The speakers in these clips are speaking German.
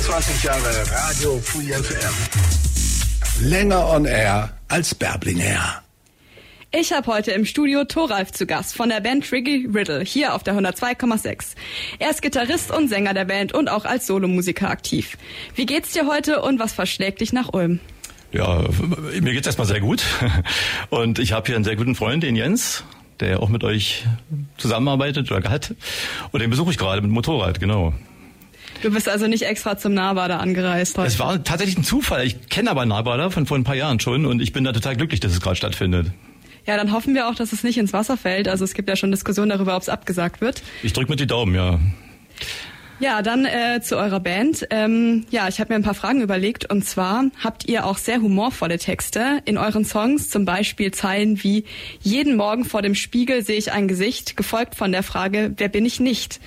25 Jahre Radio Free FM. Länger on air als Bärbling Air. Ich habe heute im Studio Thoralf zu Gast von der Band Triggy Riddle hier auf der 102,6. Er ist Gitarrist und Sänger der Band und auch als Solomusiker aktiv. Wie geht's dir heute und was verschlägt dich nach Ulm? Ja, mir geht's erstmal sehr gut. Und ich habe hier einen sehr guten Freund, den Jens, der auch mit euch zusammenarbeitet oder hat. Und den besuche ich gerade mit dem Motorrad, genau. Du bist also nicht extra zum Nahbader angereist heute? Es war tatsächlich ein Zufall. Ich kenne aber Nahbader von vor ein paar Jahren schon und ich bin da total glücklich, dass es gerade stattfindet. Ja, dann hoffen wir auch, dass es nicht ins Wasser fällt. Also es gibt ja schon Diskussionen darüber, ob es abgesagt wird. Ich drücke mit die Daumen, ja. Ja, dann äh, zu eurer Band. Ähm, ja, ich habe mir ein paar Fragen überlegt und zwar habt ihr auch sehr humorvolle Texte in euren Songs, zum Beispiel Zeilen wie Jeden Morgen vor dem Spiegel sehe ich ein Gesicht, gefolgt von der Frage, wer bin ich nicht?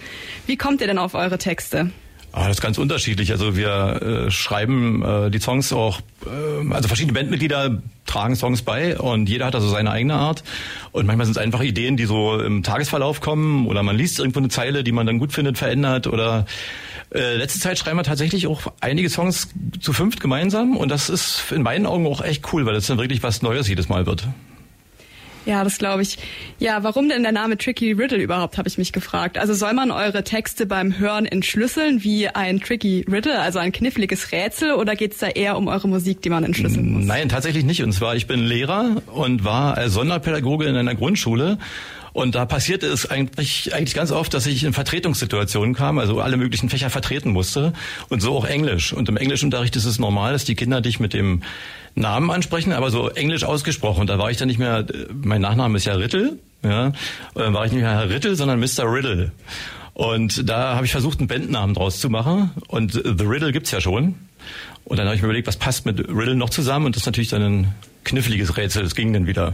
Wie kommt ihr denn auf eure Texte? Ah, das ist ganz unterschiedlich. Also wir äh, schreiben äh, die Songs auch, äh, also verschiedene Bandmitglieder tragen Songs bei und jeder hat also seine eigene Art. Und manchmal sind es einfach Ideen, die so im Tagesverlauf kommen oder man liest irgendwo eine Zeile, die man dann gut findet, verändert oder äh, letzte Zeit schreiben wir tatsächlich auch einige Songs zu fünft gemeinsam und das ist in meinen Augen auch echt cool, weil das dann wirklich was Neues jedes Mal wird. Ja, das glaube ich. Ja, warum denn der Name Tricky Riddle überhaupt, habe ich mich gefragt. Also soll man eure Texte beim Hören entschlüsseln wie ein Tricky Riddle, also ein kniffliges Rätsel, oder geht es da eher um eure Musik, die man entschlüsseln muss? Nein, tatsächlich nicht. Und zwar, ich bin Lehrer und war als Sonderpädagoge in einer Grundschule und da passierte es eigentlich, eigentlich ganz oft, dass ich in Vertretungssituationen kam, also alle möglichen Fächer vertreten musste und so auch Englisch. Und im Englischunterricht ist es normal, dass die Kinder dich mit dem Namen ansprechen, aber so englisch ausgesprochen. Da war ich dann nicht mehr, mein Nachname ist ja Rittel, ja, und dann war ich nicht mehr Herr Rittel, sondern Mr. Riddle. Und da habe ich versucht, einen Bandnamen draus zu machen. Und The Riddle gibt's ja schon. Und dann habe ich mir überlegt, was passt mit Riddle noch zusammen? Und das ist natürlich dann ein kniffliges Rätsel. Das ging dann wieder.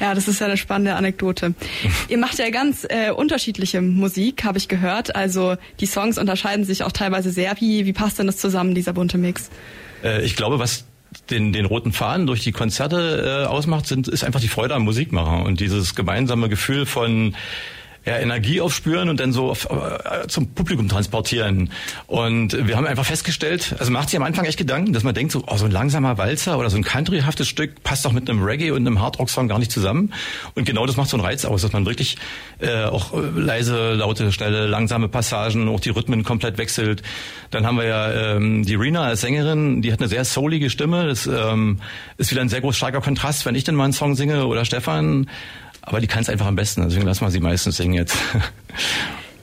Ja, das ist ja eine spannende Anekdote. Ihr macht ja ganz äh, unterschiedliche Musik, habe ich gehört. Also die Songs unterscheiden sich auch teilweise sehr. Wie, wie passt denn das zusammen, dieser bunte Mix? Äh, ich glaube, was den, den roten Faden durch die Konzerte äh, ausmacht, sind, ist einfach die Freude am Musikmachen und dieses gemeinsame Gefühl von ja, Energie aufspüren und dann so auf, äh, zum Publikum transportieren. Und wir haben einfach festgestellt, also macht sich am Anfang echt Gedanken, dass man denkt, so, oh, so ein langsamer Walzer oder so ein countryhaftes Stück passt doch mit einem Reggae und einem Hardrock-Song gar nicht zusammen. Und genau das macht so einen Reiz aus, dass man wirklich äh, auch leise, laute, schnelle, langsame Passagen, auch die Rhythmen komplett wechselt. Dann haben wir ja ähm, die Rina als Sängerin, die hat eine sehr soulige Stimme. Das ähm, ist wieder ein sehr groß starker Kontrast, wenn ich denn mal einen Song singe oder Stefan aber die kann es einfach am besten, deswegen lassen wir sie meistens singen jetzt.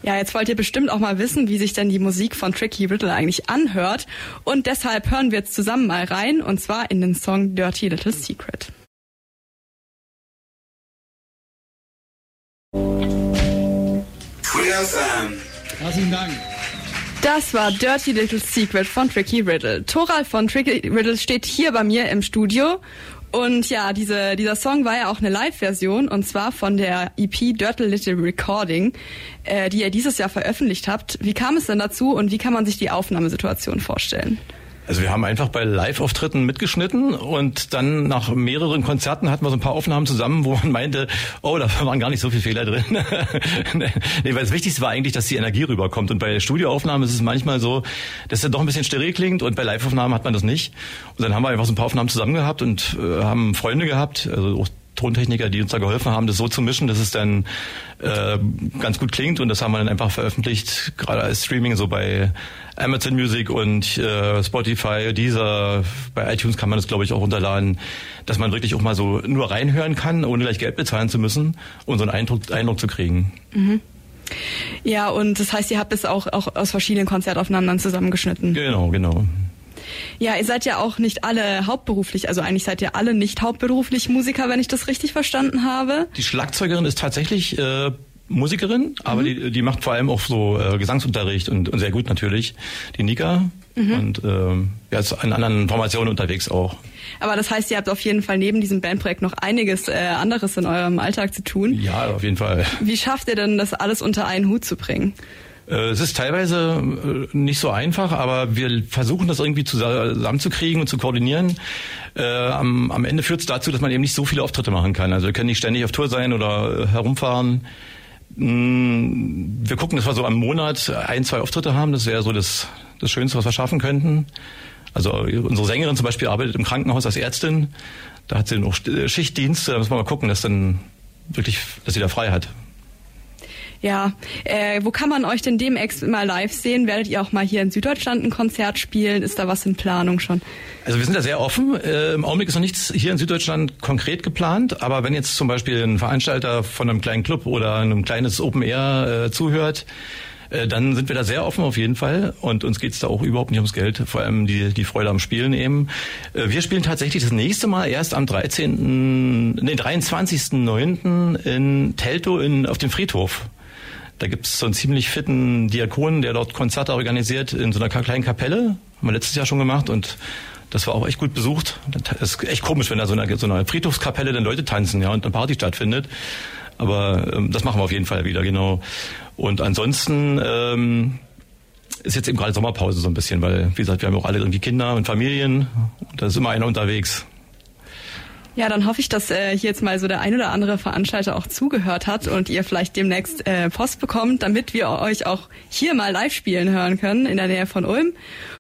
Ja, jetzt wollt ihr bestimmt auch mal wissen, wie sich denn die Musik von Tricky Riddle eigentlich anhört. Und deshalb hören wir jetzt zusammen mal rein, und zwar in den Song Dirty Little Secret. Herzlichen Dank. Das war Dirty Little Secret von Tricky Riddle. Toral von Tricky Riddle steht hier bei mir im Studio und ja, diese, dieser Song war ja auch eine Live-Version und zwar von der EP Dirty Little Recording, äh, die ihr dieses Jahr veröffentlicht habt. Wie kam es denn dazu und wie kann man sich die Aufnahmesituation vorstellen? Also wir haben einfach bei Live-Auftritten mitgeschnitten und dann nach mehreren Konzerten hatten wir so ein paar Aufnahmen zusammen, wo man meinte, oh, da waren gar nicht so viele Fehler drin. nee, weil das Wichtigste war eigentlich, dass die Energie rüberkommt. Und bei Studioaufnahmen ist es manchmal so, dass er doch ein bisschen steril klingt und bei Live-Aufnahmen hat man das nicht. Und dann haben wir einfach so ein paar Aufnahmen zusammen gehabt und äh, haben Freunde gehabt, also auch Tontechniker, die uns da geholfen haben, das so zu mischen, dass es dann äh, ganz gut klingt und das haben wir dann einfach veröffentlicht, gerade als Streaming so bei Amazon Music und äh, Spotify, dieser bei iTunes kann man das glaube ich auch runterladen, dass man wirklich auch mal so nur reinhören kann, ohne gleich Geld bezahlen zu müssen und so einen Eindruck, Eindruck zu kriegen. Mhm. Ja, und das heißt, ihr habt es auch, auch aus verschiedenen Konzertaufnahmen dann zusammengeschnitten. Genau, genau. Ja, ihr seid ja auch nicht alle hauptberuflich, also eigentlich seid ihr alle nicht hauptberuflich Musiker, wenn ich das richtig verstanden habe. Die Schlagzeugerin ist tatsächlich äh, Musikerin, aber mhm. die, die macht vor allem auch so äh, Gesangsunterricht und, und sehr gut natürlich. Die Nika mhm. und äh, ja, ist in anderen Formationen unterwegs auch. Aber das heißt, ihr habt auf jeden Fall neben diesem Bandprojekt noch einiges äh, anderes in eurem Alltag zu tun. Ja, auf jeden Fall. Wie schafft ihr denn, das alles unter einen Hut zu bringen? Äh, es ist teilweise äh, nicht so einfach, aber wir versuchen das irgendwie zusammenzukriegen und zu koordinieren. Äh, am, am Ende führt es dazu, dass man eben nicht so viele Auftritte machen kann. Also wir können nicht ständig auf Tour sein oder herumfahren. Mm, wir gucken, dass wir so am Monat ein, zwei Auftritte haben. Das wäre so das, das Schönste, was wir schaffen könnten. Also unsere Sängerin zum Beispiel arbeitet im Krankenhaus als Ärztin. Da hat sie noch Schichtdienst. Da muss man mal gucken, dass dann wirklich, dass sie da frei hat. Ja, äh, wo kann man euch denn demnächst mal live sehen? Werdet ihr auch mal hier in Süddeutschland ein Konzert spielen? Ist da was in Planung schon? Also wir sind da sehr offen. Äh, Im Augenblick ist noch nichts hier in Süddeutschland konkret geplant, aber wenn jetzt zum Beispiel ein Veranstalter von einem kleinen Club oder einem kleines Open Air äh, zuhört, äh, dann sind wir da sehr offen auf jeden Fall und uns geht's da auch überhaupt nicht ums Geld, vor allem die, die Freude am Spielen eben. Äh, wir spielen tatsächlich das nächste Mal erst am 13., nee, 23.09. in Telto in, auf dem Friedhof. Da gibt's so einen ziemlich fitten Diakon, der dort Konzerte organisiert in so einer kleinen Kapelle. Haben wir letztes Jahr schon gemacht und das war auch echt gut besucht. Das ist echt komisch, wenn da so eine, so eine Friedhofskapelle dann Leute tanzen, ja, und eine Party stattfindet. Aber ähm, das machen wir auf jeden Fall wieder, genau. Und ansonsten ähm, ist jetzt eben gerade Sommerpause so ein bisschen, weil, wie gesagt, wir haben auch alle irgendwie Kinder und Familien. Und da ist immer einer unterwegs. Ja, dann hoffe ich, dass äh, hier jetzt mal so der ein oder andere Veranstalter auch zugehört hat und ihr vielleicht demnächst äh, Post bekommt, damit wir euch auch hier mal live spielen hören können in der Nähe von Ulm.